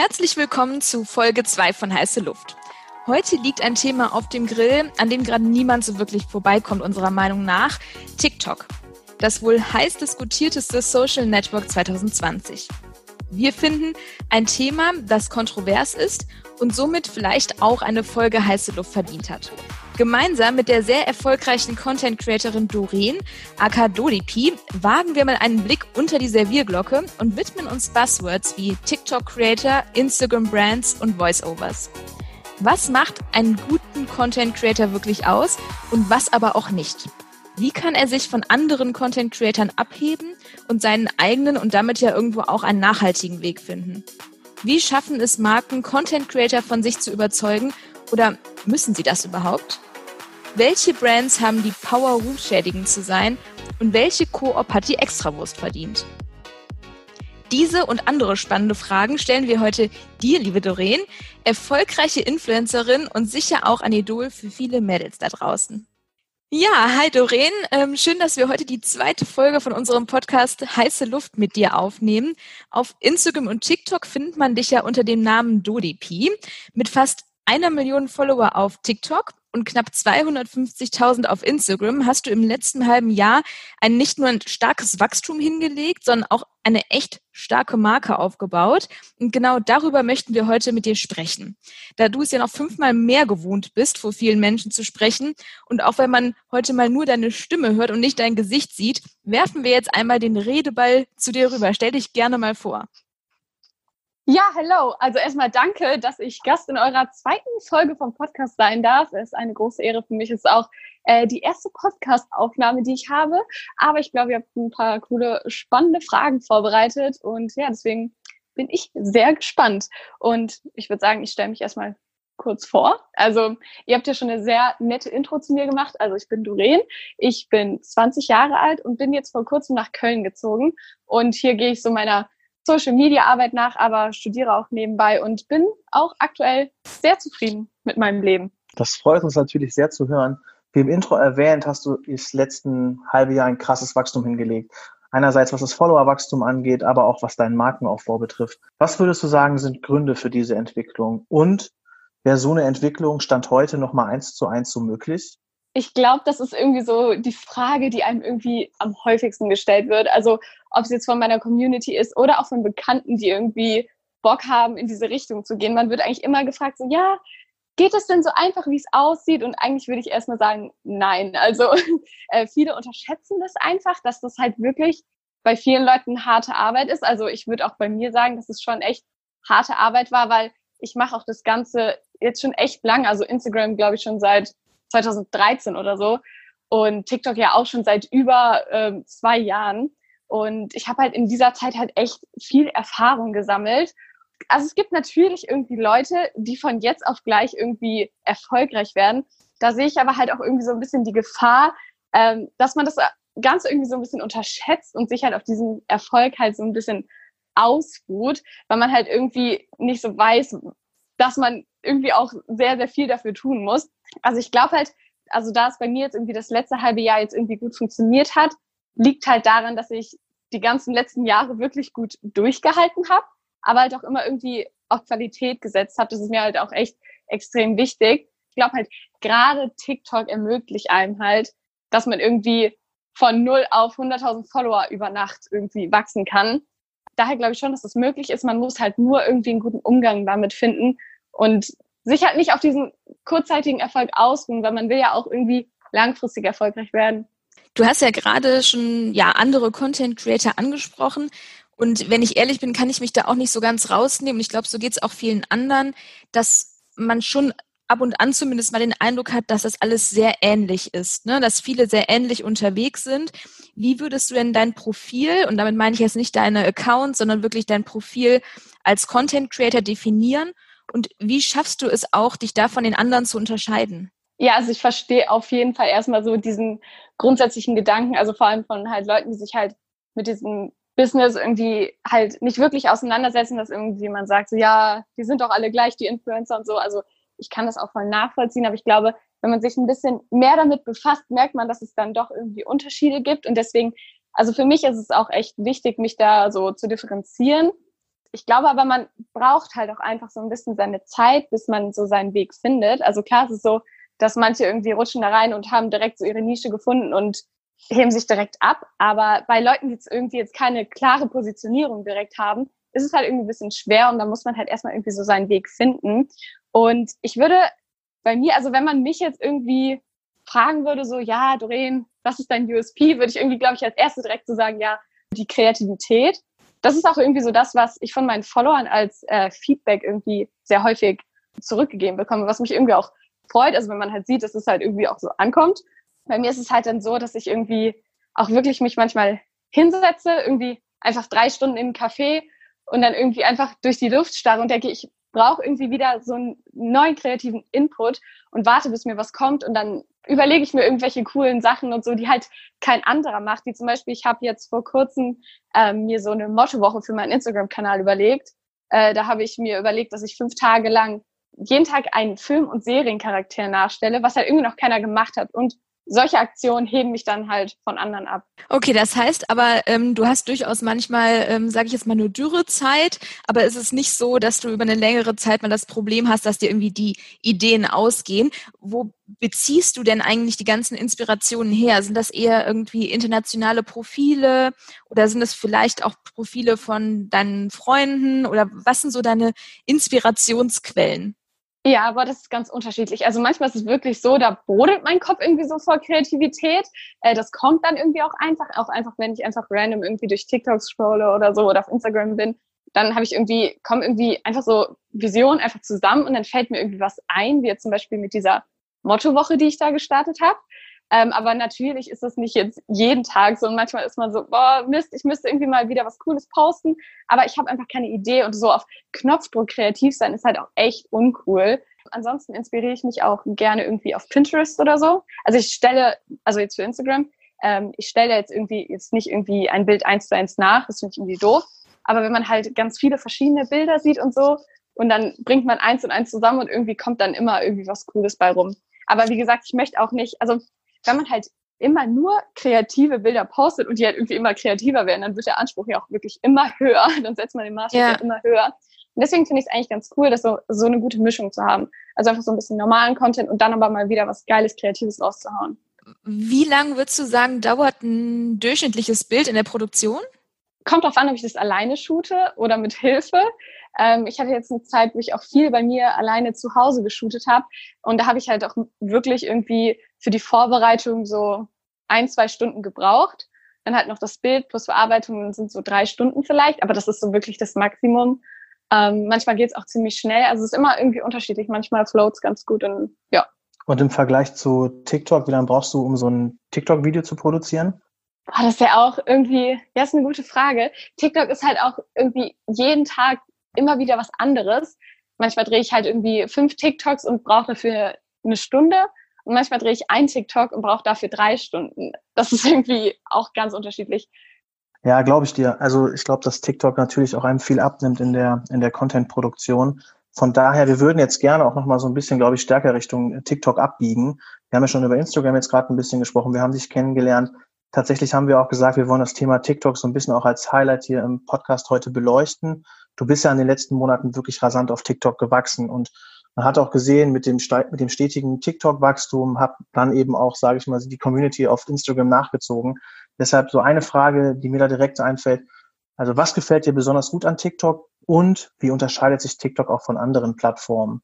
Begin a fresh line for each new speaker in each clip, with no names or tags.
Herzlich willkommen zu Folge 2 von Heiße Luft. Heute liegt ein Thema auf dem Grill, an dem gerade niemand so wirklich vorbeikommt, unserer Meinung nach. TikTok. Das wohl heiß diskutierteste Social Network 2020. Wir finden ein Thema, das kontrovers ist und somit vielleicht auch eine Folge heiße Luft verdient hat. Gemeinsam mit der sehr erfolgreichen Content Creatorin Doreen, aka Dodipi, wagen wir mal einen Blick unter die Servierglocke und widmen uns Buzzwords wie TikTok Creator, Instagram Brands und Voiceovers. Was macht einen guten Content Creator wirklich aus und was aber auch nicht? Wie kann er sich von anderen Content Creatern abheben und seinen eigenen und damit ja irgendwo auch einen nachhaltigen Weg finden? Wie schaffen es Marken, Content Creator von sich zu überzeugen oder müssen sie das überhaupt? Welche Brands haben die Power, rufschädigend zu sein und welche Koop hat die Extrawurst verdient? Diese und andere spannende Fragen stellen wir heute dir, liebe Doreen, erfolgreiche Influencerin und sicher auch ein Idol für viele Mädels da draußen. Ja, hi Doreen. Ähm, schön, dass wir heute die zweite Folge von unserem Podcast Heiße Luft mit dir aufnehmen. Auf Instagram und TikTok findet man dich ja unter dem Namen DodiP mit fast einer Million Follower auf TikTok und knapp 250.000 auf Instagram hast du im letzten halben Jahr ein nicht nur ein starkes Wachstum hingelegt, sondern auch eine echt starke Marke aufgebaut. Und genau darüber möchten wir heute mit dir sprechen. Da du es ja noch fünfmal mehr gewohnt bist, vor vielen Menschen zu sprechen und auch wenn man heute mal nur deine Stimme hört und nicht dein Gesicht sieht, werfen wir jetzt einmal den Redeball zu dir rüber. Stell dich gerne mal vor.
Ja, hallo. Also erstmal danke, dass ich Gast in eurer zweiten Folge vom Podcast sein darf. Es ist eine große Ehre für mich. Es ist auch äh, die erste Podcast-Aufnahme, die ich habe. Aber ich glaube, ihr habt ein paar coole, spannende Fragen vorbereitet. Und ja, deswegen bin ich sehr gespannt. Und ich würde sagen, ich stelle mich erstmal kurz vor. Also ihr habt ja schon eine sehr nette Intro zu mir gemacht. Also ich bin Doreen, ich bin 20 Jahre alt und bin jetzt vor kurzem nach Köln gezogen. Und hier gehe ich so meiner Social Media Arbeit nach, aber studiere auch nebenbei und bin auch aktuell sehr zufrieden mit meinem Leben.
Das freut uns natürlich sehr zu hören. Wie im Intro erwähnt, hast du das letzten halbe Jahr ein krasses Wachstum hingelegt. Einerseits, was das Followerwachstum angeht, aber auch was deinen Markenaufbau betrifft. Was würdest du sagen, sind Gründe für diese Entwicklung? Und wäre so eine Entwicklung Stand heute nochmal eins zu eins so möglich?
Ich glaube, das ist irgendwie so die Frage, die einem irgendwie am häufigsten gestellt wird. Also ob es jetzt von meiner Community ist oder auch von Bekannten, die irgendwie Bock haben, in diese Richtung zu gehen. Man wird eigentlich immer gefragt, so ja, geht es denn so einfach, wie es aussieht? Und eigentlich würde ich erstmal sagen, nein. Also äh, viele unterschätzen das einfach, dass das halt wirklich bei vielen Leuten harte Arbeit ist. Also ich würde auch bei mir sagen, dass es schon echt harte Arbeit war, weil ich mache auch das Ganze jetzt schon echt lang. Also Instagram, glaube ich, schon seit 2013 oder so und TikTok ja auch schon seit über ähm, zwei Jahren. Und ich habe halt in dieser Zeit halt echt viel Erfahrung gesammelt. Also es gibt natürlich irgendwie Leute, die von jetzt auf gleich irgendwie erfolgreich werden. Da sehe ich aber halt auch irgendwie so ein bisschen die Gefahr, ähm, dass man das Ganze irgendwie so ein bisschen unterschätzt und sich halt auf diesen Erfolg halt so ein bisschen ausruht, weil man halt irgendwie nicht so weiß, dass man irgendwie auch sehr, sehr viel dafür tun muss. Also ich glaube halt, also da es bei mir jetzt irgendwie das letzte halbe Jahr jetzt irgendwie gut funktioniert hat, liegt halt daran, dass ich die ganzen letzten Jahre wirklich gut durchgehalten habe, aber halt auch immer irgendwie auf Qualität gesetzt habe. Das ist mir halt auch echt extrem wichtig. Ich glaube halt, gerade TikTok ermöglicht einem halt, dass man irgendwie von null auf 100.000 Follower über Nacht irgendwie wachsen kann. Daher glaube ich schon, dass das möglich ist. Man muss halt nur irgendwie einen guten Umgang damit finden und sich halt nicht auf diesen kurzzeitigen Erfolg ausruhen, weil man will ja auch irgendwie langfristig erfolgreich werden.
Du hast ja gerade schon ja andere Content Creator angesprochen und wenn ich ehrlich bin, kann ich mich da auch nicht so ganz rausnehmen. Ich glaube, so geht es auch vielen anderen, dass man schon ab und an zumindest mal den Eindruck hat, dass das alles sehr ähnlich ist, ne? dass viele sehr ähnlich unterwegs sind. Wie würdest du denn dein Profil, und damit meine ich jetzt nicht deine Accounts, sondern wirklich dein Profil als Content Creator definieren und wie schaffst du es auch, dich da von den anderen zu unterscheiden?
Ja, also ich verstehe auf jeden Fall erstmal so diesen grundsätzlichen Gedanken, also vor allem von halt Leuten, die sich halt mit diesem Business irgendwie halt nicht wirklich auseinandersetzen, dass irgendwie man sagt, so ja, die sind doch alle gleich, die Influencer und so. Also ich kann das auch voll nachvollziehen, aber ich glaube, wenn man sich ein bisschen mehr damit befasst, merkt man, dass es dann doch irgendwie Unterschiede gibt. Und deswegen, also für mich ist es auch echt wichtig, mich da so zu differenzieren ich glaube aber, man braucht halt auch einfach so ein bisschen seine Zeit, bis man so seinen Weg findet. Also klar, es ist so, dass manche irgendwie rutschen da rein und haben direkt so ihre Nische gefunden und heben sich direkt ab. Aber bei Leuten, die jetzt irgendwie jetzt keine klare Positionierung direkt haben, ist es halt irgendwie ein bisschen schwer und da muss man halt erstmal irgendwie so seinen Weg finden. Und ich würde bei mir, also wenn man mich jetzt irgendwie fragen würde, so, ja, Doreen, was ist dein USP, würde ich irgendwie, glaube ich, als erstes direkt so sagen, ja, die Kreativität. Das ist auch irgendwie so das, was ich von meinen Followern als äh, Feedback irgendwie sehr häufig zurückgegeben bekomme, was mich irgendwie auch freut. Also wenn man halt sieht, dass es halt irgendwie auch so ankommt. Bei mir ist es halt dann so, dass ich irgendwie auch wirklich mich manchmal hinsetze, irgendwie einfach drei Stunden im Café und dann irgendwie einfach durch die Luft starre und denke, ich brauche irgendwie wieder so einen neuen kreativen Input und warte, bis mir was kommt und dann überlege ich mir irgendwelche coolen Sachen und so, die halt kein anderer macht. Wie zum Beispiel, ich habe jetzt vor kurzem ähm, mir so eine Mottowoche für meinen Instagram-Kanal überlegt. Äh, da habe ich mir überlegt, dass ich fünf Tage lang jeden Tag einen Film- und Seriencharakter nachstelle, was halt irgendwie noch keiner gemacht hat. Und solche Aktionen heben mich dann halt von anderen ab.
Okay, das heißt aber, ähm, du hast durchaus manchmal, ähm, sage ich jetzt mal, nur Dürrezeit, aber es ist nicht so, dass du über eine längere Zeit mal das Problem hast, dass dir irgendwie die Ideen ausgehen. Wo beziehst du denn eigentlich die ganzen Inspirationen her? Sind das eher irgendwie internationale Profile oder sind es vielleicht auch Profile von deinen Freunden oder was sind so deine Inspirationsquellen?
Ja, aber das ist ganz unterschiedlich. Also manchmal ist es wirklich so, da brodelt mein Kopf irgendwie so vor Kreativität. Äh, das kommt dann irgendwie auch einfach, auch einfach, wenn ich einfach random irgendwie durch TikTok scrolle oder so oder auf Instagram bin, dann habe ich irgendwie, kommen irgendwie einfach so Visionen einfach zusammen und dann fällt mir irgendwie was ein, wie jetzt zum Beispiel mit dieser Mottowoche, die ich da gestartet habe. Ähm, aber natürlich ist das nicht jetzt jeden Tag so. Und manchmal ist man so, boah, Mist, ich müsste irgendwie mal wieder was Cooles posten. Aber ich habe einfach keine Idee. Und so auf Knopfdruck kreativ sein ist halt auch echt uncool. Ansonsten inspiriere ich mich auch gerne irgendwie auf Pinterest oder so. Also ich stelle, also jetzt für Instagram, ähm, ich stelle jetzt irgendwie jetzt nicht irgendwie ein Bild eins zu eins nach. Das finde ich irgendwie doof. Aber wenn man halt ganz viele verschiedene Bilder sieht und so, und dann bringt man eins und eins zusammen und irgendwie kommt dann immer irgendwie was Cooles bei rum. Aber wie gesagt, ich möchte auch nicht, also wenn man halt immer nur kreative Bilder postet und die halt irgendwie immer kreativer werden, dann wird der Anspruch ja auch wirklich immer höher. Dann setzt man den Maßstab ja. immer höher. Und deswegen finde ich es eigentlich ganz cool, das so, so eine gute Mischung zu haben. Also einfach so ein bisschen normalen Content und dann aber mal wieder was Geiles, Kreatives rauszuhauen.
Wie lang würdest du sagen, dauert ein durchschnittliches Bild in der Produktion?
Kommt darauf an, ob ich das alleine shoote oder mit Hilfe. Ähm, ich hatte jetzt eine Zeit, wo ich auch viel bei mir alleine zu Hause geshootet habe. Und da habe ich halt auch wirklich irgendwie für die Vorbereitung so ein, zwei Stunden gebraucht. Dann halt noch das Bild plus Verarbeitung sind so drei Stunden vielleicht, aber das ist so wirklich das Maximum. Ähm, manchmal geht es auch ziemlich schnell. Also es ist immer irgendwie unterschiedlich. Manchmal floats ganz gut und ja.
Und im Vergleich zu TikTok, wie lange brauchst du, um so ein TikTok-Video zu produzieren?
Boah, das ist ja auch irgendwie, ja, ist eine gute Frage. TikTok ist halt auch irgendwie jeden Tag immer wieder was anderes. Manchmal drehe ich halt irgendwie fünf TikToks und brauche dafür eine Stunde. Und manchmal drehe ich ein TikTok und brauche dafür drei Stunden. Das ist irgendwie auch ganz unterschiedlich.
Ja, glaube ich dir. Also ich glaube, dass TikTok natürlich auch einem viel abnimmt in der, in der Content-Produktion. Von daher, wir würden jetzt gerne auch nochmal so ein bisschen, glaube ich, stärker Richtung TikTok abbiegen. Wir haben ja schon über Instagram jetzt gerade ein bisschen gesprochen. Wir haben sich kennengelernt. Tatsächlich haben wir auch gesagt, wir wollen das Thema TikTok so ein bisschen auch als Highlight hier im Podcast heute beleuchten. Du bist ja in den letzten Monaten wirklich rasant auf TikTok gewachsen und man hat auch gesehen, mit dem, mit dem stetigen TikTok-Wachstum hat dann eben auch, sage ich mal, die Community auf Instagram nachgezogen. Deshalb so eine Frage, die mir da direkt einfällt. Also was gefällt dir besonders gut an TikTok und wie unterscheidet sich TikTok auch von anderen Plattformen?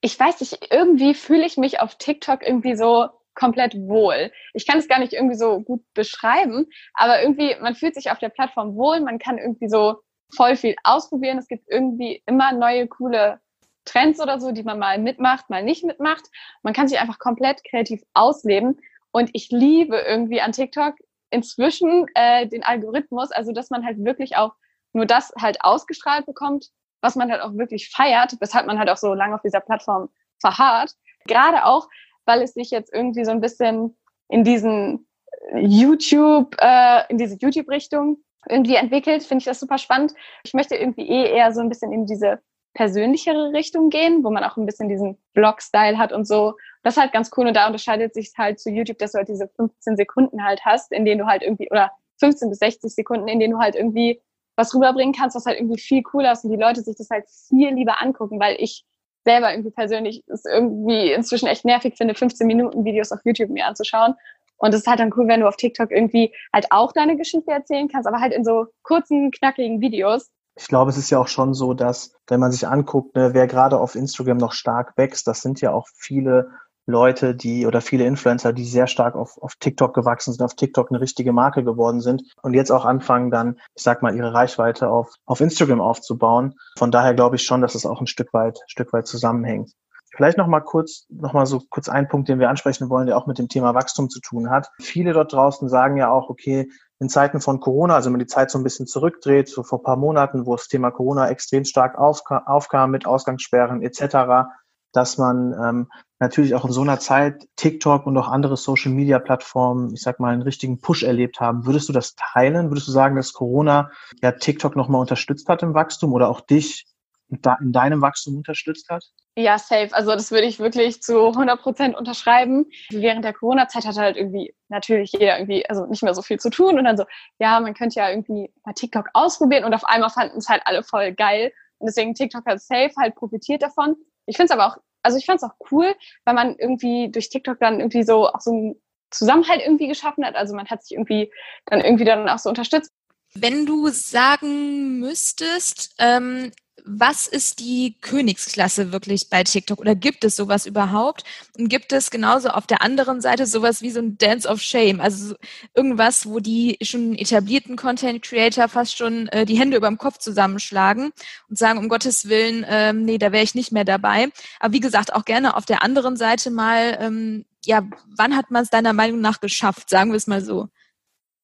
Ich weiß nicht, irgendwie fühle ich mich auf TikTok irgendwie so komplett wohl. Ich kann es gar nicht irgendwie so gut beschreiben, aber irgendwie, man fühlt sich auf der Plattform wohl, man kann irgendwie so voll viel ausprobieren. Es gibt irgendwie immer neue, coole Trends oder so, die man mal mitmacht, mal nicht mitmacht. Man kann sich einfach komplett kreativ ausleben. Und ich liebe irgendwie an TikTok inzwischen äh, den Algorithmus, also dass man halt wirklich auch nur das halt ausgestrahlt bekommt, was man halt auch wirklich feiert, weshalb man halt auch so lange auf dieser Plattform verharrt. Gerade auch, weil es sich jetzt irgendwie so ein bisschen in diesen YouTube, äh, in diese YouTube-Richtung irgendwie entwickelt, finde ich das super spannend. Ich möchte irgendwie eh eher so ein bisschen in diese persönlichere Richtung gehen, wo man auch ein bisschen diesen Blog-Style hat und so. Das ist halt ganz cool und da unterscheidet sich halt zu YouTube, dass du halt diese 15 Sekunden halt hast, in denen du halt irgendwie, oder 15 bis 60 Sekunden, in denen du halt irgendwie was rüberbringen kannst, was halt irgendwie viel cooler ist und die Leute sich das halt viel lieber angucken, weil ich selber irgendwie persönlich es irgendwie inzwischen echt nervig finde, 15 Minuten Videos auf YouTube mir anzuschauen. Und es ist halt dann cool, wenn du auf TikTok irgendwie halt auch deine Geschichte erzählen kannst, aber halt in so kurzen, knackigen Videos.
Ich glaube, es ist ja auch schon so, dass, wenn man sich anguckt, ne, wer gerade auf Instagram noch stark wächst, das sind ja auch viele Leute, die oder viele Influencer, die sehr stark auf, auf TikTok gewachsen sind, auf TikTok eine richtige Marke geworden sind und jetzt auch anfangen dann, ich sag mal, ihre Reichweite auf, auf Instagram aufzubauen. Von daher glaube ich schon, dass es auch ein Stück weit, Stück weit zusammenhängt. Vielleicht noch mal kurz, noch mal so kurz ein Punkt, den wir ansprechen wollen, der auch mit dem Thema Wachstum zu tun hat. Viele dort draußen sagen ja auch, okay, in Zeiten von Corona, also wenn man die Zeit so ein bisschen zurückdreht, so vor paar Monaten, wo das Thema Corona extrem stark aufkam, aufkam mit Ausgangssperren etc., dass man ähm, natürlich auch in so einer Zeit TikTok und auch andere Social-Media-Plattformen, ich sag mal, einen richtigen Push erlebt haben. Würdest du das teilen? Würdest du sagen, dass Corona ja TikTok nochmal unterstützt hat im Wachstum oder auch dich in deinem Wachstum unterstützt hat?
Ja, safe. Also das würde ich wirklich zu 100 Prozent unterschreiben. Während der Corona-Zeit hatte halt irgendwie natürlich jeder irgendwie, also nicht mehr so viel zu tun und dann so, ja, man könnte ja irgendwie mal TikTok ausprobieren und auf einmal fanden es halt alle voll geil. Und deswegen TikTok hat safe halt profitiert davon. Ich finde es aber auch, also ich fand es auch cool, weil man irgendwie durch TikTok dann irgendwie so auch so einen Zusammenhalt irgendwie geschaffen hat. Also man hat sich irgendwie dann irgendwie dann auch so unterstützt.
Wenn du sagen müsstest, ähm, was ist die Königsklasse wirklich bei TikTok oder gibt es sowas überhaupt? Und gibt es genauso auf der anderen Seite sowas wie so ein Dance of Shame, also irgendwas, wo die schon etablierten Content Creator fast schon äh, die Hände über dem Kopf zusammenschlagen und sagen, um Gottes Willen, ähm, nee, da wäre ich nicht mehr dabei. Aber wie gesagt, auch gerne auf der anderen Seite mal, ähm, ja, wann hat man es deiner Meinung nach geschafft, sagen wir es mal so?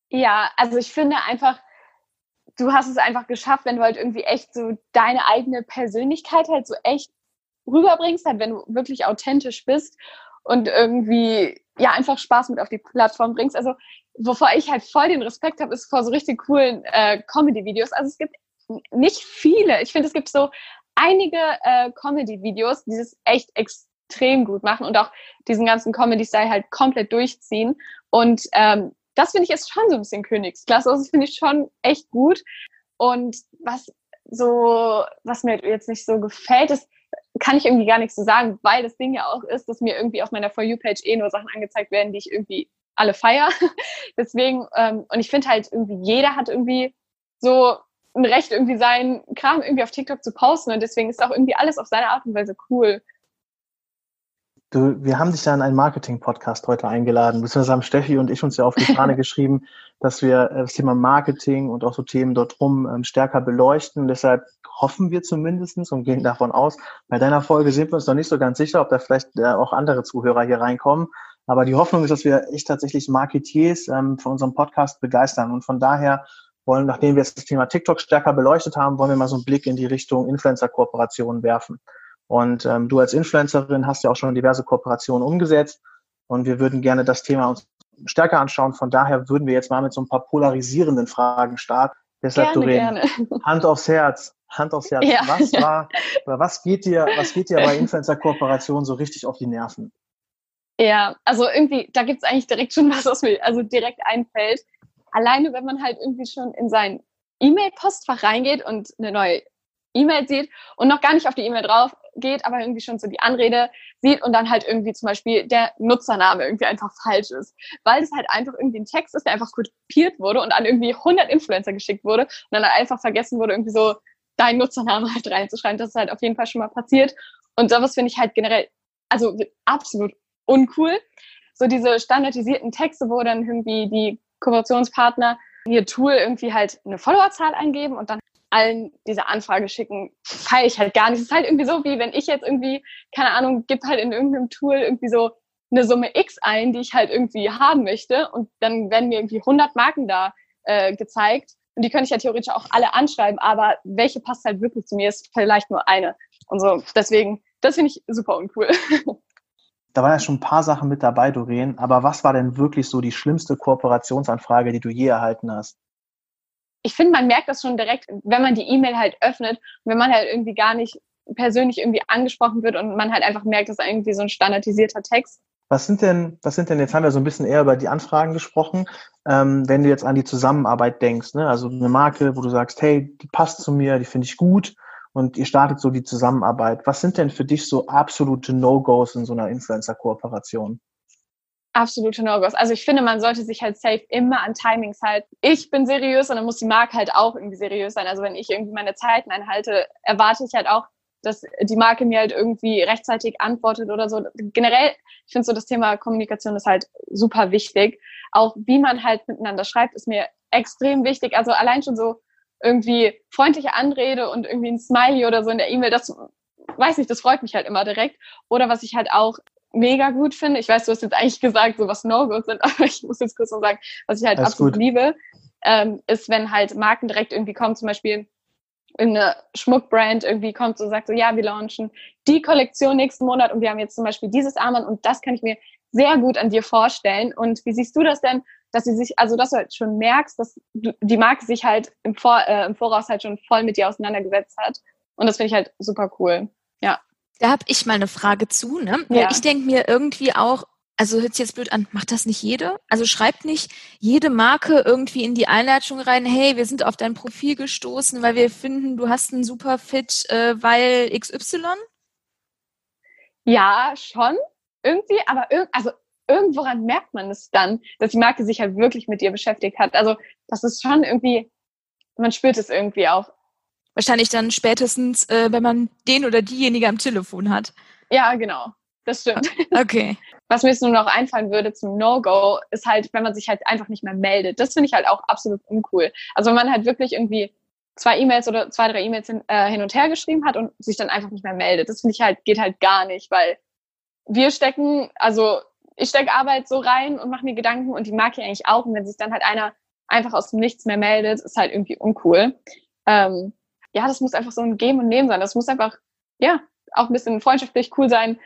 Ja, also ich finde einfach, du hast es einfach geschafft, wenn du halt irgendwie echt so deine eigene Persönlichkeit halt so echt rüberbringst, halt wenn du wirklich authentisch bist und irgendwie ja einfach Spaß mit auf die Plattform bringst. Also wovor ich halt voll den Respekt habe, ist vor so richtig coolen äh, Comedy-Videos. Also es gibt nicht viele. Ich finde, es gibt so einige äh, Comedy-Videos, die es echt extrem gut machen und auch diesen ganzen Comedy-Style halt komplett durchziehen. Und ähm, das finde ich ist schon so ein bisschen Königsklasse. Also das finde ich schon echt gut. Und was so, was mir jetzt nicht so gefällt, ist, kann ich irgendwie gar nichts zu so sagen, weil das Ding ja auch ist, dass mir irgendwie auf meiner For You-Page eh nur Sachen angezeigt werden, die ich irgendwie alle feier. Deswegen, ähm, und ich finde halt irgendwie, jeder hat irgendwie so ein Recht, irgendwie seinen Kram irgendwie auf TikTok zu posten. Und deswegen ist auch irgendwie alles auf seine Art und Weise cool.
Du, wir haben dich ja in einen Marketing-Podcast heute eingeladen, beziehungsweise haben Steffi und ich uns ja auf die Fahne geschrieben, dass wir äh, das Thema Marketing und auch so Themen dort rum ähm, stärker beleuchten. Deshalb hoffen wir zumindestens und gehen davon aus, bei deiner Folge sind wir uns noch nicht so ganz sicher, ob da vielleicht äh, auch andere Zuhörer hier reinkommen. Aber die Hoffnung ist, dass wir echt tatsächlich Marketiers ähm, von unserem Podcast begeistern. Und von daher wollen, nachdem wir jetzt das Thema TikTok stärker beleuchtet haben, wollen wir mal so einen Blick in die Richtung Influencer-Kooperationen werfen. Und ähm, du als Influencerin hast ja auch schon diverse Kooperationen umgesetzt und wir würden gerne das Thema uns stärker anschauen. Von daher würden wir jetzt mal mit so ein paar polarisierenden Fragen starten. Deshalb, gerne, Doreen, gerne. Hand aufs Herz, Hand aufs Herz. Ja. Was war, oder was geht dir, was geht dir bei Influencer-Kooperationen so richtig auf die Nerven?
Ja, also irgendwie, da gibt's eigentlich direkt schon was, was mir also direkt einfällt. Alleine, wenn man halt irgendwie schon in sein E-Mail-Postfach reingeht und eine neue E-Mail sieht und noch gar nicht auf die E-Mail drauf geht, aber irgendwie schon so die Anrede sieht und dann halt irgendwie zum Beispiel der Nutzername irgendwie einfach falsch ist. Weil es halt einfach irgendwie ein Text ist, der einfach kopiert wurde und an irgendwie 100 Influencer geschickt wurde und dann halt einfach vergessen wurde, irgendwie so deinen Nutzername halt reinzuschreiben. Das ist halt auf jeden Fall schon mal passiert. Und sowas finde ich halt generell, also absolut uncool. So diese standardisierten Texte, wo dann irgendwie die Kooperationspartner ihr Tool irgendwie halt eine Followerzahl eingeben und dann allen diese Anfrage schicken, feiere ich halt gar nicht. Es ist halt irgendwie so, wie wenn ich jetzt irgendwie, keine Ahnung, gib halt in irgendeinem Tool irgendwie so eine Summe X ein, die ich halt irgendwie haben möchte und dann werden mir irgendwie 100 Marken da äh, gezeigt und die könnte ich ja theoretisch auch alle anschreiben, aber welche passt halt wirklich zu mir, ist vielleicht nur eine. Und so, deswegen, das finde ich super uncool.
Da waren ja schon ein paar Sachen mit dabei, Doreen, aber was war denn wirklich so die schlimmste Kooperationsanfrage, die du je erhalten hast?
Ich finde, man merkt das schon direkt, wenn man die E-Mail halt öffnet wenn man halt irgendwie gar nicht persönlich irgendwie angesprochen wird und man halt einfach merkt, dass irgendwie so ein standardisierter Text
Was sind denn, was sind denn, jetzt haben wir so ein bisschen eher über die Anfragen gesprochen, ähm, wenn du jetzt an die Zusammenarbeit denkst, ne? also eine Marke, wo du sagst, hey, die passt zu mir, die finde ich gut und ihr startet so die Zusammenarbeit. Was sind denn für dich so absolute No-Gos in so einer Influencer-Kooperation?
Absolute No-Gos. Also ich finde, man sollte sich halt safe immer an Timings halten. Ich bin seriös und dann muss die Marke halt auch irgendwie seriös sein. Also wenn ich irgendwie meine Zeiten einhalte, erwarte ich halt auch, dass die Marke mir halt irgendwie rechtzeitig antwortet oder so. Generell, ich finde so das Thema Kommunikation ist halt super wichtig. Auch wie man halt miteinander schreibt, ist mir extrem wichtig. Also allein schon so irgendwie freundliche Anrede und irgendwie ein Smiley oder so in der E-Mail, das weiß nicht, das freut mich halt immer direkt. Oder was ich halt auch mega gut finde. Ich weiß, du hast jetzt eigentlich gesagt, so was No-Gos sind, aber ich muss jetzt kurz noch sagen, was ich halt Alles absolut gut. liebe, ähm, ist, wenn halt Marken direkt irgendwie kommen, zum Beispiel irgendeine Schmuckbrand irgendwie kommt und sagt so, ja, wir launchen die Kollektion nächsten Monat und wir haben jetzt zum Beispiel dieses Armband und das kann ich mir sehr gut an dir vorstellen. Und wie siehst du das denn, dass sie sich, also dass du halt schon merkst, dass die Marke sich halt im, Vor, äh, im Voraus halt schon voll mit dir auseinandergesetzt hat. Und das finde ich halt super cool.
Da habe ich mal eine Frage zu. Ne? Ja. Ich denke mir irgendwie auch, also hört sich jetzt blöd an, macht das nicht jede? Also schreibt nicht jede Marke irgendwie in die Einleitung rein, hey, wir sind auf dein Profil gestoßen, weil wir finden, du hast einen super Fit, äh, weil XY?
Ja, schon. Irgendwie, aber irg also irgendworan merkt man es dann, dass die Marke sich halt wirklich mit dir beschäftigt hat. Also das ist schon irgendwie, man spürt es irgendwie auch.
Wahrscheinlich dann spätestens, äh, wenn man den oder diejenige am Telefon hat.
Ja, genau. Das stimmt.
Okay.
Was mir jetzt nur noch einfallen würde zum No-Go, ist halt, wenn man sich halt einfach nicht mehr meldet. Das finde ich halt auch absolut uncool. Also wenn man halt wirklich irgendwie zwei E-Mails oder zwei, drei E-Mails hin, äh, hin und her geschrieben hat und sich dann einfach nicht mehr meldet. Das finde ich halt, geht halt gar nicht, weil wir stecken, also ich stecke Arbeit so rein und mache mir Gedanken und die mag ich eigentlich auch. Und wenn sich dann halt einer einfach aus dem Nichts mehr meldet, ist halt irgendwie uncool. Ähm, ja, das muss einfach so ein Geben und Nehmen sein. Das muss einfach, ja, auch ein bisschen freundschaftlich cool sein.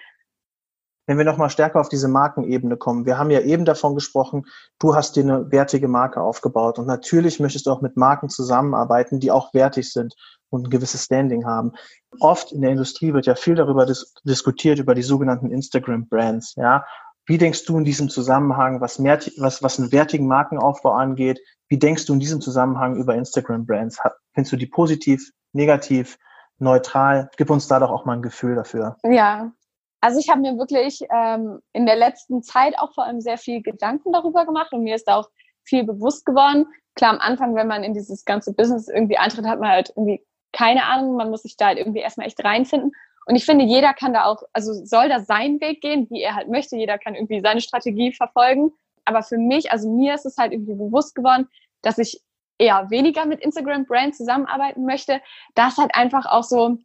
Wenn wir nochmal stärker auf diese Markenebene kommen, wir haben ja eben davon gesprochen, du hast dir eine wertige Marke aufgebaut und natürlich möchtest du auch mit Marken zusammenarbeiten, die auch wertig sind und ein gewisses Standing haben. Oft in der Industrie wird ja viel darüber dis diskutiert, über die sogenannten Instagram-Brands, ja. Wie denkst du in diesem Zusammenhang, was, mehr, was, was einen wertigen Markenaufbau angeht, wie denkst du in diesem Zusammenhang über Instagram-Brands? Findest du die positiv, negativ, neutral? Gib uns da doch auch mal ein Gefühl dafür.
Ja, also ich habe mir wirklich ähm, in der letzten Zeit auch vor allem sehr viel Gedanken darüber gemacht und mir ist auch viel bewusst geworden. Klar, am Anfang, wenn man in dieses ganze Business irgendwie eintritt, hat man halt irgendwie keine Ahnung, man muss sich da halt irgendwie erstmal echt reinfinden. Und ich finde, jeder kann da auch, also soll da seinen Weg gehen, wie er halt möchte. Jeder kann irgendwie seine Strategie verfolgen. Aber für mich, also mir ist es halt irgendwie bewusst geworden, dass ich eher weniger mit Instagram-Brands zusammenarbeiten möchte, das halt einfach auch so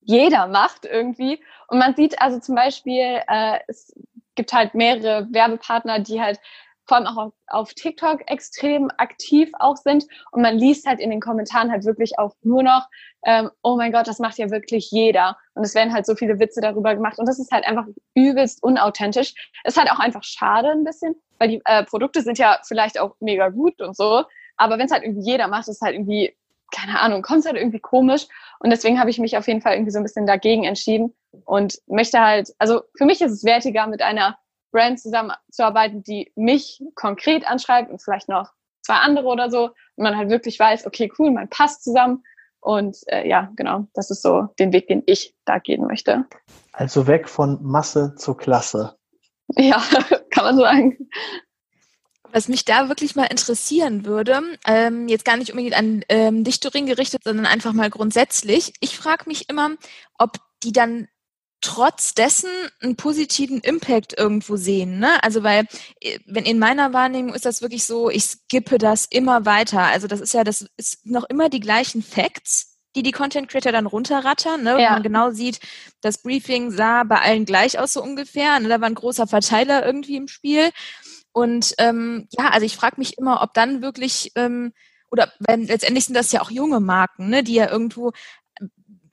jeder macht irgendwie. Und man sieht also zum Beispiel, äh, es gibt halt mehrere Werbepartner, die halt vor allem auch auf, auf TikTok extrem aktiv auch sind. Und man liest halt in den Kommentaren halt wirklich auch nur noch, ähm, oh mein Gott, das macht ja wirklich jeder. Und es werden halt so viele Witze darüber gemacht. Und das ist halt einfach übelst unauthentisch. Ist halt auch einfach schade ein bisschen, weil die äh, Produkte sind ja vielleicht auch mega gut und so. Aber wenn es halt irgendwie jeder macht, ist es halt irgendwie, keine Ahnung, kommt es halt irgendwie komisch. Und deswegen habe ich mich auf jeden Fall irgendwie so ein bisschen dagegen entschieden und möchte halt, also für mich ist es wertiger, mit einer Brand zusammenzuarbeiten, die mich konkret anschreibt und vielleicht noch zwei andere oder so. Und man halt wirklich weiß, okay, cool, man passt zusammen. Und äh, ja, genau, das ist so den Weg, den ich da gehen möchte.
Also weg von Masse zur Klasse.
Ja, kann man sagen.
Was mich da wirklich mal interessieren würde, ähm, jetzt gar nicht unbedingt an ähm, Dichterin gerichtet, sondern einfach mal grundsätzlich. Ich frage mich immer, ob die dann trotz dessen einen positiven Impact irgendwo sehen. Ne? Also weil, äh, wenn in meiner Wahrnehmung ist das wirklich so, ich skippe das immer weiter. Also das ist ja, das ist noch immer die gleichen Facts, die die Content Creator dann runterrattern, ne? Ja. man genau sieht, das Briefing sah bei allen gleich aus so ungefähr. Ne? Da war ein großer Verteiler irgendwie im Spiel. Und ähm, ja, also ich frage mich immer, ob dann wirklich ähm, oder wenn, letztendlich sind das ja auch junge Marken, ne, die ja irgendwo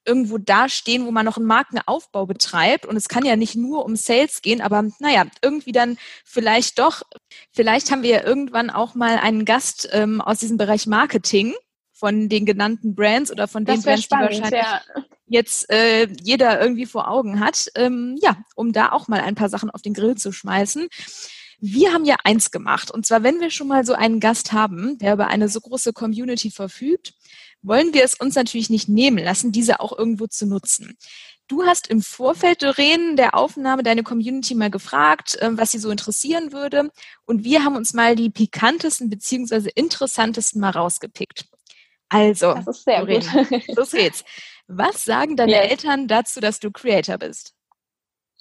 irgendwo dastehen, wo man noch einen Markenaufbau betreibt. Und es kann ja nicht nur um Sales gehen, aber naja, irgendwie dann vielleicht doch, vielleicht haben wir ja irgendwann auch mal einen Gast ähm, aus diesem Bereich Marketing von den genannten Brands oder von den Brands,
spannend, die wahrscheinlich. Ja.
jetzt äh, jeder irgendwie vor Augen hat, ähm, ja, um da auch mal ein paar Sachen auf den Grill zu schmeißen. Wir haben ja eins gemacht. Und zwar, wenn wir schon mal so einen Gast haben, der über eine so große Community verfügt, wollen wir es uns natürlich nicht nehmen lassen, diese auch irgendwo zu nutzen. Du hast im Vorfeld, Doreen, der Aufnahme deine Community mal gefragt, ähm, was sie so interessieren würde. Und wir haben uns mal die pikantesten beziehungsweise interessantesten mal rausgepickt. Also,
das ist sehr Doreen,
gut. los geht's. Was sagen deine yes. Eltern dazu, dass du Creator bist?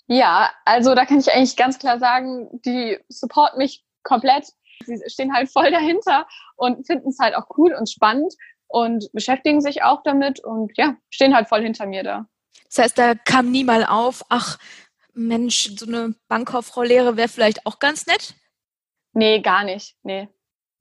Ja, also da kann ich eigentlich ganz klar sagen, die supporten mich komplett. Sie stehen halt voll dahinter und finden es halt auch cool und spannend und beschäftigen sich auch damit und ja, stehen halt voll hinter mir da.
Das heißt, da kam nie mal auf, ach Mensch, so eine Bankkauffrau-Lehre wäre vielleicht auch ganz nett?
Nee, gar nicht. Nee.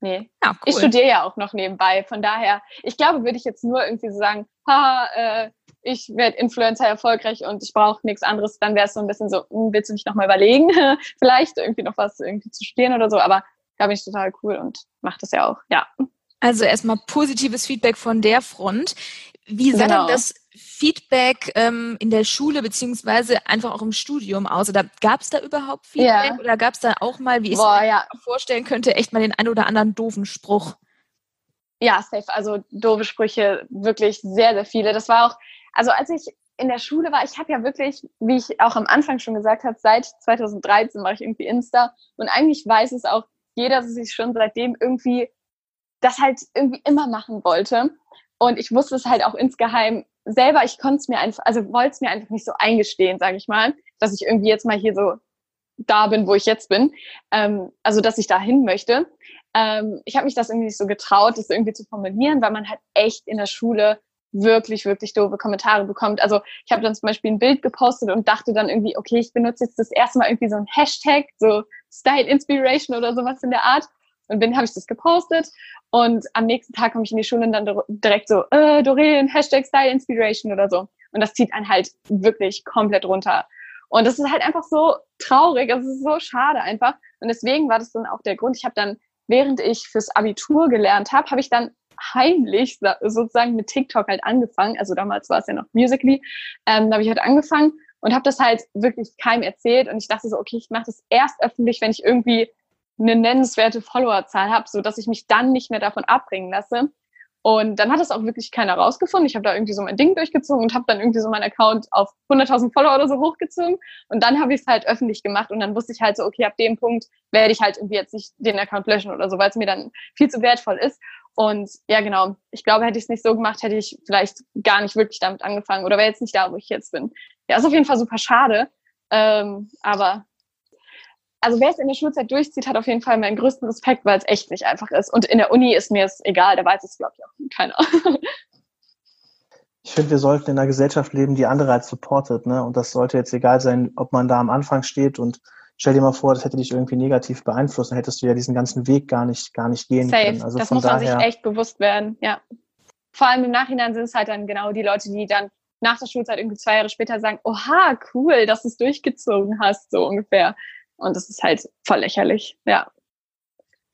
Nee. Ja, cool. Ich studiere ja auch noch nebenbei. Von daher, ich glaube, würde ich jetzt nur irgendwie so sagen, haha, äh, ich werde Influencer erfolgreich und ich brauche nichts anderes, dann wäre es so ein bisschen so, hm, willst du nicht nochmal überlegen, vielleicht irgendwie noch was irgendwie zu studieren oder so, aber da bin ich total cool und mache das ja auch, ja.
Also erstmal positives Feedback von der Front. Wie sah genau. denn das Feedback ähm, in der Schule beziehungsweise einfach auch im Studium aus? Oder gab es da überhaupt Feedback ja. oder gab es da auch mal, wie ich Boah, mir ja. vorstellen könnte, echt mal den ein oder anderen doofen Spruch?
Ja, safe. Also doofe Sprüche, wirklich sehr, sehr viele. Das war auch, also als ich in der Schule war, ich habe ja wirklich, wie ich auch am Anfang schon gesagt habe, seit 2013 mache ich irgendwie Insta und eigentlich weiß es auch jeder, dass ich schon seitdem irgendwie das halt irgendwie immer machen wollte. Und ich wusste es halt auch insgeheim selber, ich konnte es mir einfach, also wollte es mir einfach nicht so eingestehen, sage ich mal, dass ich irgendwie jetzt mal hier so da bin, wo ich jetzt bin. Ähm, also, dass ich da hin möchte. Ähm, ich habe mich das irgendwie nicht so getraut, das irgendwie zu formulieren, weil man halt echt in der Schule wirklich, wirklich doofe Kommentare bekommt. Also ich habe dann zum Beispiel ein Bild gepostet und dachte dann irgendwie, okay, ich benutze jetzt das erste Mal irgendwie so ein Hashtag, so Style Inspiration oder sowas in der Art. Und bin, habe ich das gepostet und am nächsten Tag komme ich in die Schule und dann direkt so, äh, Doreen, Hashtag Style Inspiration oder so. Und das zieht einen halt wirklich komplett runter. Und das ist halt einfach so traurig, es ist so schade einfach. Und deswegen war das dann auch der Grund. Ich habe dann, während ich fürs Abitur gelernt habe, habe ich dann heimlich sozusagen mit TikTok halt angefangen. Also damals war es ja noch Musically. Ähm, da habe ich halt angefangen und habe das halt wirklich keinem erzählt. Und ich dachte so, okay, ich mache das erst öffentlich, wenn ich irgendwie eine nennenswerte Followerzahl habe, so dass ich mich dann nicht mehr davon abbringen lasse. Und dann hat das auch wirklich keiner rausgefunden. Ich habe da irgendwie so mein Ding durchgezogen und habe dann irgendwie so meinen Account auf 100.000 Follower oder so hochgezogen. Und dann habe ich es halt öffentlich gemacht und dann wusste ich halt so, okay, ab dem Punkt werde ich halt irgendwie jetzt nicht den Account löschen oder so, weil es mir dann viel zu wertvoll ist. Und ja, genau. Ich glaube, hätte ich es nicht so gemacht, hätte ich vielleicht gar nicht wirklich damit angefangen oder wäre jetzt nicht da, wo ich jetzt bin. Ja, ist auf jeden Fall super schade. Ähm, aber also wer es in der Schulzeit durchzieht, hat auf jeden Fall meinen größten Respekt, weil es echt nicht einfach ist. Und in der Uni ist mir es egal, da weiß es, glaube ich, auch keiner.
Ich finde, wir sollten in einer Gesellschaft leben, die andere als supportet. Ne? Und das sollte jetzt egal sein, ob man da am Anfang steht und stell dir mal vor, das hätte dich irgendwie negativ beeinflusst, dann hättest du ja diesen ganzen Weg gar nicht, gar nicht gehen Safe. können.
Also das muss man sich echt bewusst werden, ja. Vor allem im Nachhinein sind es halt dann genau die Leute, die dann nach der Schulzeit irgendwie zwei Jahre später sagen, oha, cool, dass du es durchgezogen hast, so ungefähr. Und das ist halt voll lächerlich, ja.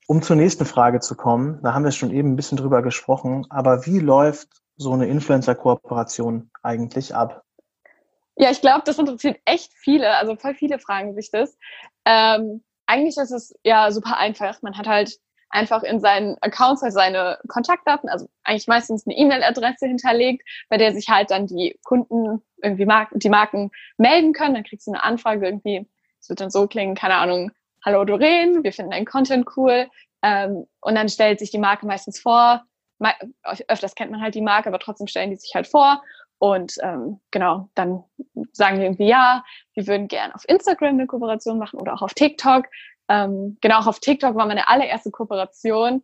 Um zur nächsten Frage zu kommen, da haben wir schon eben ein bisschen drüber gesprochen, aber wie läuft so eine Influencer-Kooperation eigentlich ab?
Ja, ich glaube, das interessiert echt viele, also voll viele fragen sich das. Ähm, eigentlich ist es ja super einfach. Man hat halt einfach in seinen Accounts halt seine Kontaktdaten, also eigentlich meistens eine E-Mail-Adresse hinterlegt, bei der sich halt dann die Kunden irgendwie Marken, die Marken melden können. Dann kriegst du eine Anfrage irgendwie, es wird dann so klingen, keine Ahnung, hallo Doreen, wir finden deinen Content cool. Ähm, und dann stellt sich die Marke meistens vor. Öfters kennt man halt die Marke, aber trotzdem stellen die sich halt vor. Und ähm, genau, dann sagen wir irgendwie, ja, wir würden gerne auf Instagram eine Kooperation machen oder auch auf TikTok. Ähm, genau, auch auf TikTok war meine allererste Kooperation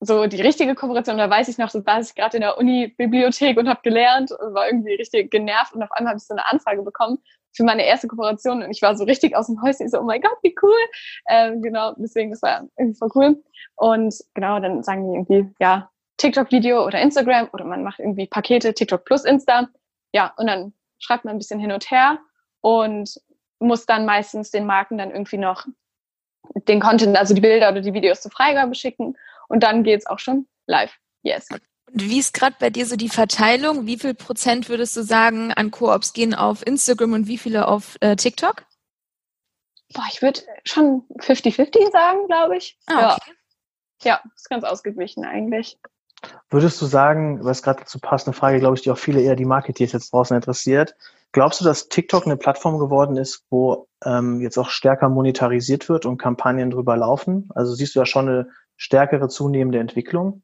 so die richtige Kooperation. Da weiß ich noch, so war ich gerade in der Uni-Bibliothek und habe gelernt war irgendwie richtig genervt und auf einmal habe ich so eine Anfrage bekommen für meine erste Kooperation und ich war so richtig aus dem Häuschen, ich so, oh mein Gott, wie cool. Ähm, genau, deswegen, das war irgendwie voll cool. Und genau, dann sagen die irgendwie, ja, TikTok-Video oder Instagram oder man macht irgendwie Pakete, TikTok plus Insta. Ja, und dann schreibt man ein bisschen hin und her und muss dann meistens den Marken dann irgendwie noch den Content, also die Bilder oder die Videos zur Freigabe schicken und dann geht's auch schon live. Yes.
Und wie ist gerade bei dir so die Verteilung? Wie viel Prozent würdest du sagen, an Koops gehen auf Instagram und wie viele auf äh, TikTok?
Boah, ich würde schon 50-50 sagen, glaube ich.
Ah, okay.
Ja. ja, ist ganz ausgeglichen eigentlich.
Würdest du sagen, was gerade dazu passt, eine Frage, glaube ich, die auch viele eher die Marketeers jetzt draußen interessiert. Glaubst du, dass TikTok eine Plattform geworden ist, wo ähm, jetzt auch stärker monetarisiert wird und Kampagnen drüber laufen? Also siehst du da schon eine stärkere zunehmende Entwicklung?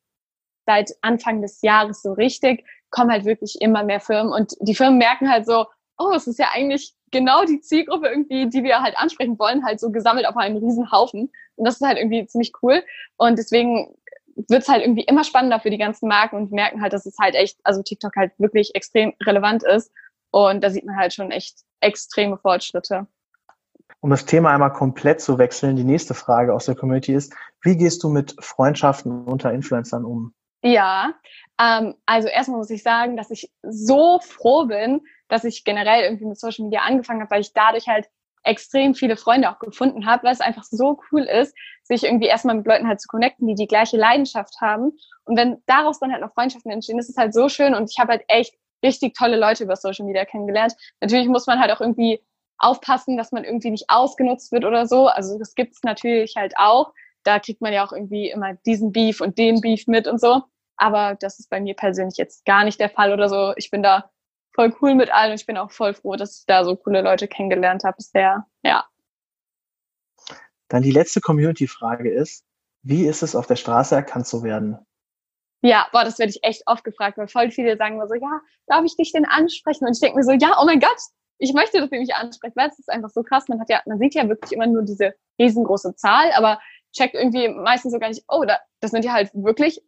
Seit Anfang des Jahres so richtig kommen halt wirklich immer mehr Firmen und die Firmen merken halt so, oh, es ist ja eigentlich genau die Zielgruppe irgendwie, die wir halt ansprechen wollen, halt so gesammelt auf einem riesen Haufen. Und das ist halt irgendwie ziemlich cool. Und deswegen wird es halt irgendwie immer spannender für die ganzen Marken und merken halt, dass es halt echt, also TikTok halt wirklich extrem relevant ist. Und da sieht man halt schon echt extreme Fortschritte.
Um das Thema einmal komplett zu wechseln, die nächste Frage aus der Community ist, wie gehst du mit Freundschaften unter Influencern um?
Ja, ähm, also erstmal muss ich sagen, dass ich so froh bin, dass ich generell irgendwie mit Social Media angefangen habe, weil ich dadurch halt extrem viele Freunde auch gefunden habe, weil es einfach so cool ist, sich irgendwie erstmal mit Leuten halt zu connecten, die die gleiche Leidenschaft haben. Und wenn daraus dann halt noch Freundschaften entstehen, ist es halt so schön und ich habe halt echt richtig tolle Leute über Social Media kennengelernt. Natürlich muss man halt auch irgendwie aufpassen, dass man irgendwie nicht ausgenutzt wird oder so. Also das gibt's natürlich halt auch. Da kriegt man ja auch irgendwie immer diesen Beef und den Beef mit und so. Aber das ist bei mir persönlich jetzt gar nicht der Fall oder so. Ich bin da voll cool mit allen und ich bin auch voll froh, dass ich da so coole Leute kennengelernt habe bisher. Ja.
Dann die letzte Community-Frage ist, wie ist es auf der Straße erkannt zu werden?
Ja, boah, das werde ich echt oft gefragt, weil voll viele sagen immer so, ja, darf ich dich denn ansprechen? Und ich denke mir so, ja, oh mein Gott, ich möchte, dass ihr mich ansprecht, weil es ist einfach so krass. Man hat ja, man sieht ja wirklich immer nur diese riesengroße Zahl, aber checkt irgendwie meistens so gar nicht, oh, da, das sind ja halt wirklich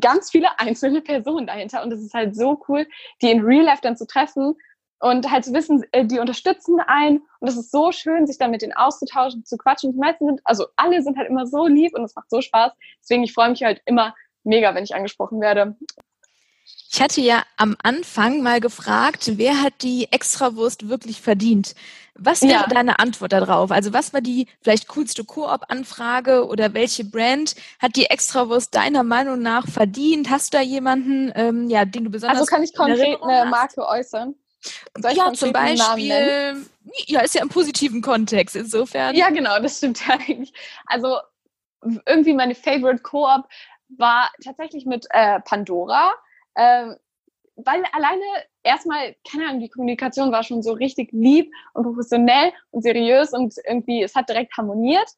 ganz viele einzelne Personen dahinter. Und es ist halt so cool, die in Real Life dann zu treffen und halt zu wissen, äh, die unterstützen einen. Und es ist so schön, sich dann mit denen auszutauschen, zu quatschen. Die meisten sind, also alle sind halt immer so lieb und es macht so Spaß. Deswegen, ich freue mich halt immer mega, wenn ich angesprochen werde.
Ich hatte ja am Anfang mal gefragt, wer hat die Extrawurst wirklich verdient? Was wäre ja. deine Antwort darauf? Also was war die vielleicht coolste Koop-Anfrage oder welche Brand hat die Extrawurst deiner Meinung nach verdient? Hast du da jemanden, ähm, ja, den du besonders
Also kann ich konkret eine Marke äußern?
ja, zum Beispiel, ja, ist ja im positiven Kontext insofern.
Ja, genau, das stimmt ja eigentlich. Also irgendwie meine Favorite Koop war tatsächlich mit äh, Pandora. Ähm, weil alleine erstmal, keine Ahnung, die Kommunikation war schon so richtig lieb und professionell und seriös und irgendwie, es hat direkt harmoniert.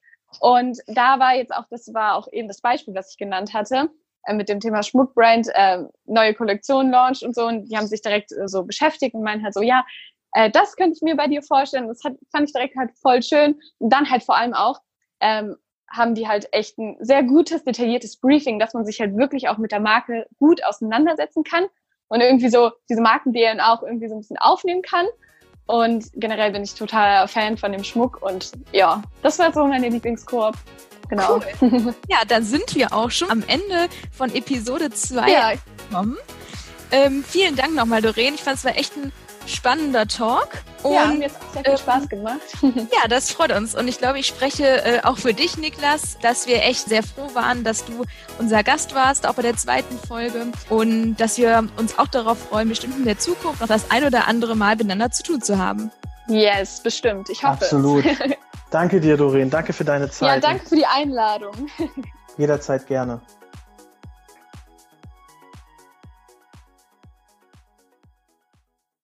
Und da war jetzt auch, das war auch eben das Beispiel, was ich genannt hatte, äh, mit dem Thema Schmuckbrand, äh, neue Kollektion launch und so. Und die haben sich direkt äh, so beschäftigt und meinen halt so, ja, äh, das könnte ich mir bei dir vorstellen. Das hat, fand ich direkt halt voll schön. Und dann halt vor allem auch, ähm, haben die halt echt ein sehr gutes, detailliertes Briefing, dass man sich halt wirklich auch mit der Marke gut auseinandersetzen kann und irgendwie so diese Marken-DNA auch irgendwie so ein bisschen aufnehmen kann. Und generell bin ich total Fan von dem Schmuck und ja, das war so meine Lieblingskoop. Genau.
Cool. Ja, dann sind wir auch schon am Ende von Episode 2 ja. gekommen. Ähm, vielen Dank nochmal, Doreen. Ich fand es war echt ein spannender Talk.
Und, ja, mir hat auch sehr viel ähm, Spaß gemacht.
ja, das freut uns. Und ich glaube, ich spreche äh, auch für dich, Niklas, dass wir echt sehr froh waren, dass du unser Gast warst, auch bei der zweiten Folge. Und dass wir uns auch darauf freuen, bestimmt in der Zukunft noch das ein oder andere Mal miteinander zu tun zu haben.
Yes, bestimmt. Ich hoffe
Absolut. danke dir, Doreen. Danke für deine Zeit.
Ja, danke für die Einladung.
Jederzeit gerne.